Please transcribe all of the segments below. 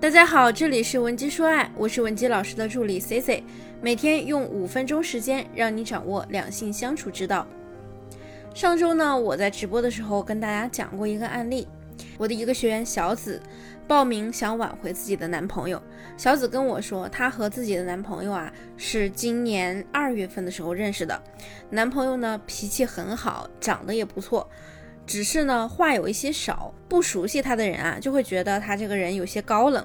大家好，这里是文姬说爱，我是文姬老师的助理 C C，每天用五分钟时间让你掌握两性相处之道。上周呢，我在直播的时候跟大家讲过一个案例，我的一个学员小紫报名想挽回自己的男朋友。小紫跟我说，她和自己的男朋友啊是今年二月份的时候认识的，男朋友呢脾气很好，长得也不错。只是呢，话有一些少，不熟悉他的人啊，就会觉得他这个人有些高冷。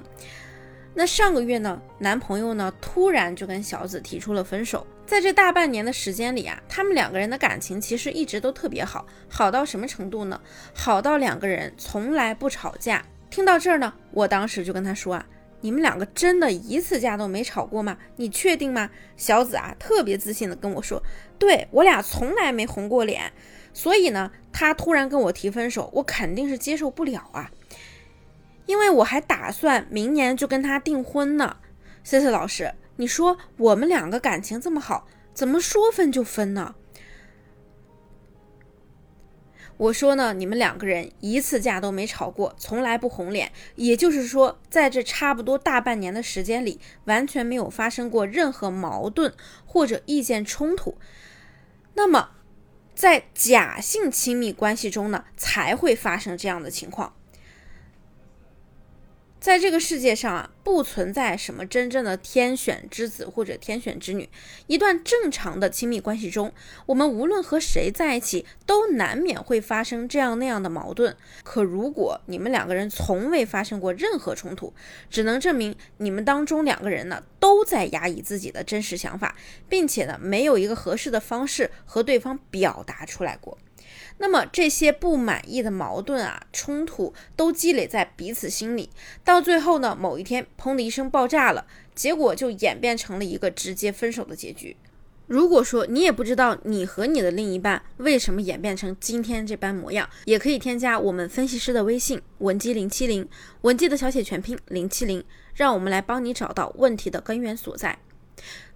那上个月呢，男朋友呢突然就跟小紫提出了分手。在这大半年的时间里啊，他们两个人的感情其实一直都特别好，好到什么程度呢？好到两个人从来不吵架。听到这儿呢，我当时就跟他说啊，你们两个真的一次架都没吵过吗？你确定吗？小紫啊，特别自信的跟我说，对我俩从来没红过脸。所以呢，他突然跟我提分手，我肯定是接受不了啊，因为我还打算明年就跟他订婚呢。C C 老师，你说我们两个感情这么好，怎么说分就分呢？我说呢，你们两个人一次架都没吵过，从来不红脸，也就是说，在这差不多大半年的时间里，完全没有发生过任何矛盾或者意见冲突。那么。在假性亲密关系中呢，才会发生这样的情况。在这个世界上啊，不存在什么真正的天选之子或者天选之女。一段正常的亲密关系中，我们无论和谁在一起，都难免会发生这样那样的矛盾。可如果你们两个人从未发生过任何冲突，只能证明你们当中两个人呢都在压抑自己的真实想法，并且呢没有一个合适的方式和对方表达出来过。那么这些不满意的矛盾啊、冲突都积累在彼此心里，到最后呢，某一天砰的一声爆炸了，结果就演变成了一个直接分手的结局。如果说你也不知道你和你的另一半为什么演变成今天这般模样，也可以添加我们分析师的微信文姬零七零，文姬的小写全拼零七零，让我们来帮你找到问题的根源所在。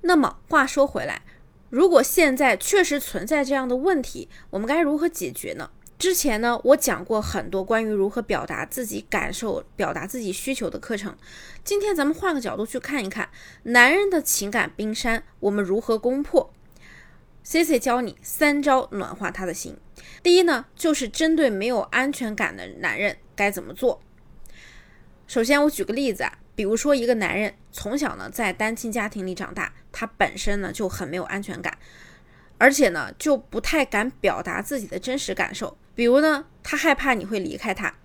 那么话说回来。如果现在确实存在这样的问题，我们该如何解决呢？之前呢，我讲过很多关于如何表达自己感受、表达自己需求的课程。今天咱们换个角度去看一看男人的情感冰山，我们如何攻破？Cici 教你三招暖化他的心。第一呢，就是针对没有安全感的男人该怎么做。首先，我举个例子啊。比如说，一个男人从小呢在单亲家庭里长大，他本身呢就很没有安全感，而且呢就不太敢表达自己的真实感受。比如呢，他害怕你会离开他，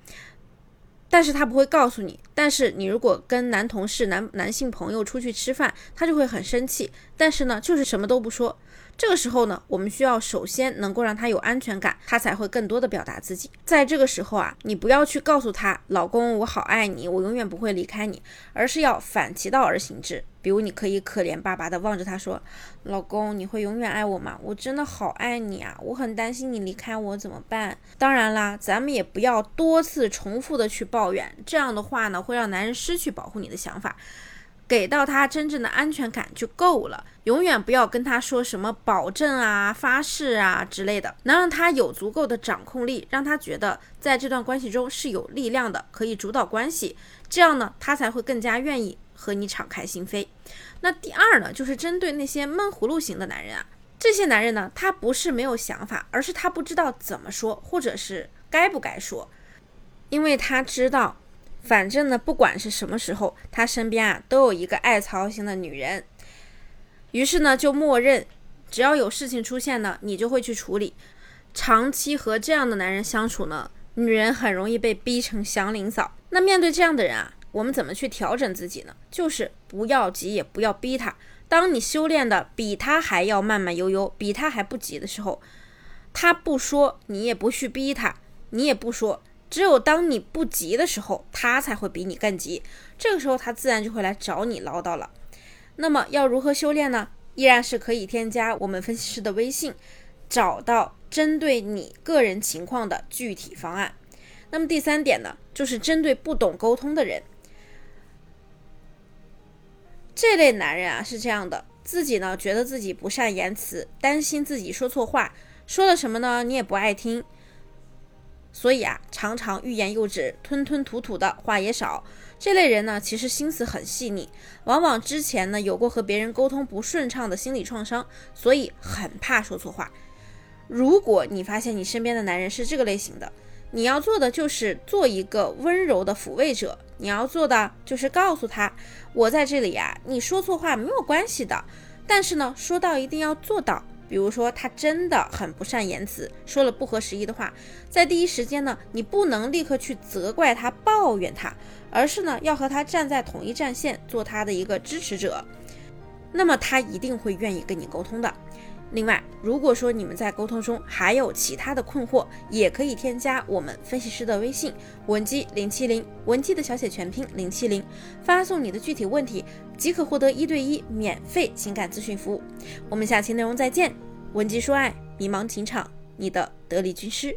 但是他不会告诉你。但是你如果跟男同事、男男性朋友出去吃饭，他就会很生气，但是呢就是什么都不说。这个时候呢，我们需要首先能够让他有安全感，他才会更多的表达自己。在这个时候啊，你不要去告诉他，老公，我好爱你，我永远不会离开你，而是要反其道而行之。比如，你可以可怜巴巴的望着他说，老公，你会永远爱我吗？我真的好爱你啊，我很担心你离开我怎么办？当然啦，咱们也不要多次重复的去抱怨，这样的话呢，会让男人失去保护你的想法。给到他真正的安全感就够了，永远不要跟他说什么保证啊、发誓啊之类的，能让他有足够的掌控力，让他觉得在这段关系中是有力量的，可以主导关系，这样呢，他才会更加愿意和你敞开心扉。那第二呢，就是针对那些闷葫芦型的男人啊，这些男人呢，他不是没有想法，而是他不知道怎么说，或者是该不该说，因为他知道。反正呢，不管是什么时候，他身边啊都有一个爱操心的女人，于是呢就默认，只要有事情出现呢，你就会去处理。长期和这样的男人相处呢，女人很容易被逼成祥林嫂。那面对这样的人啊，我们怎么去调整自己呢？就是不要急，也不要逼他。当你修炼的比他还要慢慢悠悠，比他还不急的时候，他不说，你也不去逼他，你也不说。只有当你不急的时候，他才会比你更急。这个时候，他自然就会来找你唠叨了。那么，要如何修炼呢？依然是可以添加我们分析师的微信，找到针对你个人情况的具体方案。那么第三点呢，就是针对不懂沟通的人，这类男人啊是这样的：自己呢觉得自己不善言辞，担心自己说错话，说了什么呢你也不爱听。所以啊，常常欲言又止，吞吞吐吐的话也少。这类人呢，其实心思很细腻，往往之前呢有过和别人沟通不顺畅的心理创伤，所以很怕说错话。如果你发现你身边的男人是这个类型的，你要做的就是做一个温柔的抚慰者，你要做的就是告诉他，我在这里呀，你说错话没有关系的，但是呢，说到一定要做到。比如说，他真的很不善言辞，说了不合时宜的话，在第一时间呢，你不能立刻去责怪他、抱怨他，而是呢，要和他站在统一战线，做他的一个支持者，那么他一定会愿意跟你沟通的。另外，如果说你们在沟通中还有其他的困惑，也可以添加我们分析师的微信文姬零七零，文姬的小写全拼零七零，发送你的具体问题，即可获得一对一免费情感咨询服务。我们下期内容再见，文姬说爱，迷茫情场，你的得力军师。